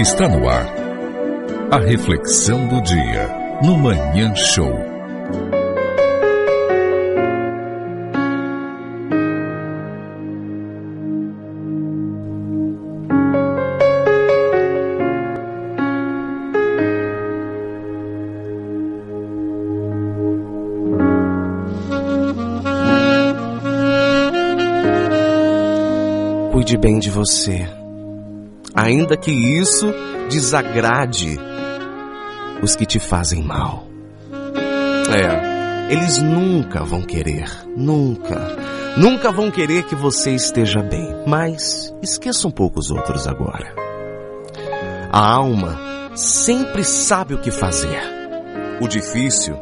Está no ar. A reflexão do dia no Manhã Show. Cuide bem de você, ainda que isso desagrade os que te fazem mal. É, eles nunca vão querer, nunca, nunca vão querer que você esteja bem. Mas esqueça um pouco os outros agora. A alma sempre sabe o que fazer. O difícil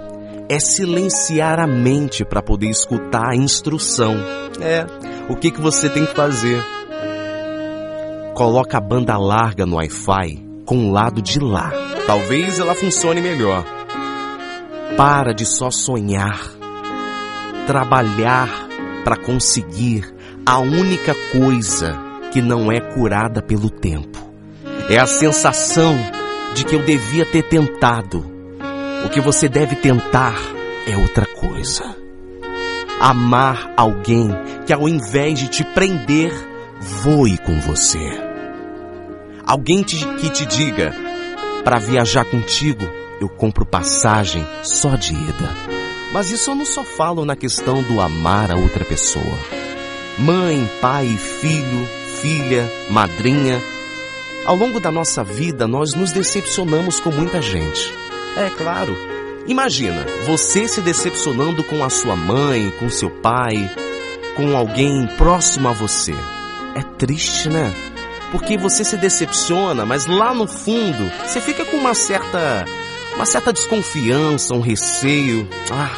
é silenciar a mente para poder escutar a instrução. É, o que, que você tem que fazer? Coloca a banda larga no Wi-Fi com o lado de lá. Talvez ela funcione melhor. Para de só sonhar. Trabalhar para conseguir a única coisa que não é curada pelo tempo. É a sensação de que eu devia ter tentado. O que você deve tentar é outra coisa. Amar alguém que ao invés de te prender, voe com você. Alguém te, que te diga: para viajar contigo, eu compro passagem só de ida. Mas isso eu não só falo na questão do amar a outra pessoa. Mãe, pai, filho, filha, madrinha. Ao longo da nossa vida, nós nos decepcionamos com muita gente. É claro. Imagina, você se decepcionando com a sua mãe, com seu pai, com alguém próximo a você. É triste, né? Porque você se decepciona, mas lá no fundo você fica com uma certa uma certa desconfiança, um receio. Ah,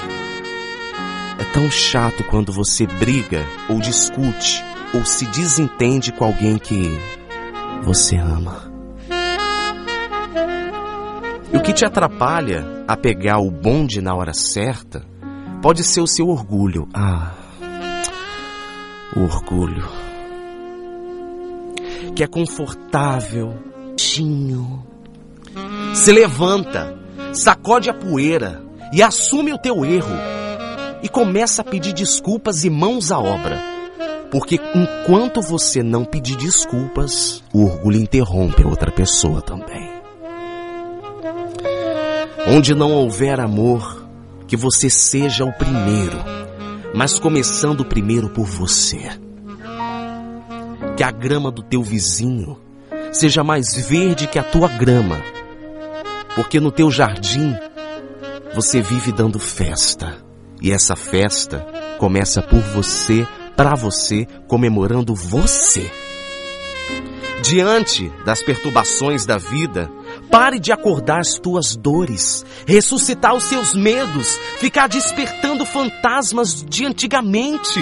é tão chato quando você briga ou discute ou se desentende com alguém que você ama. E o que te atrapalha a pegar o bonde na hora certa pode ser o seu orgulho. Ah, o orgulho que é confortável, tinho. Se levanta, sacode a poeira e assume o teu erro e começa a pedir desculpas e mãos à obra. Porque enquanto você não pedir desculpas, o orgulho interrompe a outra pessoa também. Onde não houver amor, que você seja o primeiro, mas começando primeiro por você que a grama do teu vizinho seja mais verde que a tua grama, porque no teu jardim você vive dando festa, e essa festa começa por você, para você, comemorando você. Diante das perturbações da vida, pare de acordar as tuas dores, ressuscitar os seus medos, ficar despertando fantasmas de antigamente.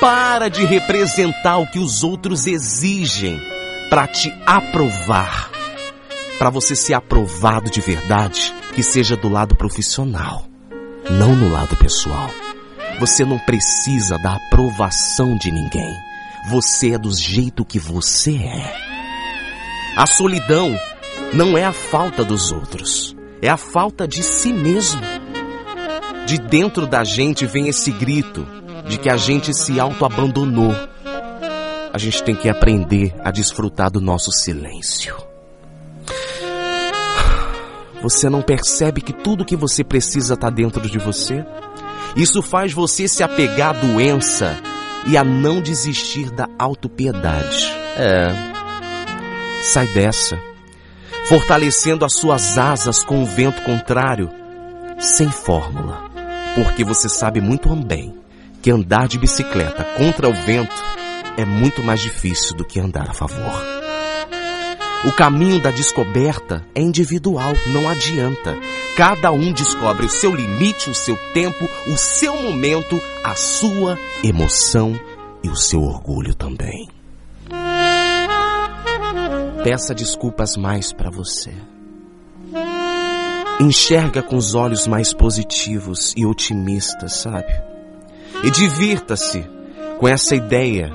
Para de representar o que os outros exigem para te aprovar. Para você ser aprovado de verdade, que seja do lado profissional, não no lado pessoal. Você não precisa da aprovação de ninguém. Você é do jeito que você é. A solidão não é a falta dos outros, é a falta de si mesmo. De dentro da gente vem esse grito: de que a gente se auto-abandonou. A gente tem que aprender a desfrutar do nosso silêncio. Você não percebe que tudo que você precisa está dentro de você? Isso faz você se apegar à doença e a não desistir da autopiedade. É. Sai dessa. Fortalecendo as suas asas com o vento contrário, sem fórmula. Porque você sabe muito bem que andar de bicicleta contra o vento é muito mais difícil do que andar a favor. O caminho da descoberta é individual, não adianta. Cada um descobre o seu limite, o seu tempo, o seu momento, a sua emoção e o seu orgulho também. Peça desculpas mais para você. Enxerga com os olhos mais positivos e otimistas, sabe? E divirta-se com essa ideia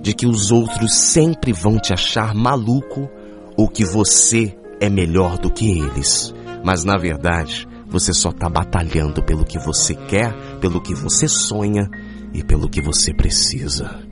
de que os outros sempre vão te achar maluco ou que você é melhor do que eles. Mas na verdade, você só está batalhando pelo que você quer, pelo que você sonha e pelo que você precisa.